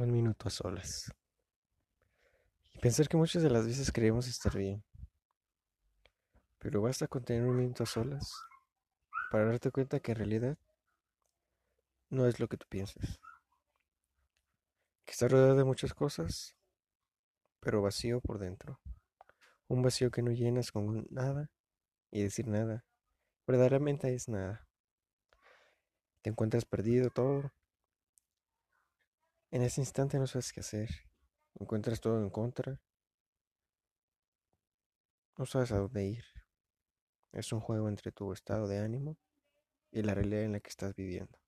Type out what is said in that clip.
Un minuto a solas. Y pensar que muchas de las veces creemos estar bien. Pero basta con tener un minuto a solas para darte cuenta que en realidad no es lo que tú piensas. Que estás rodeado de muchas cosas, pero vacío por dentro. Un vacío que no llenas con nada y decir nada. Verdaderamente es nada. Te encuentras perdido todo. En ese instante no sabes qué hacer. Encuentras todo en contra. No sabes a dónde ir. Es un juego entre tu estado de ánimo y la realidad en la que estás viviendo.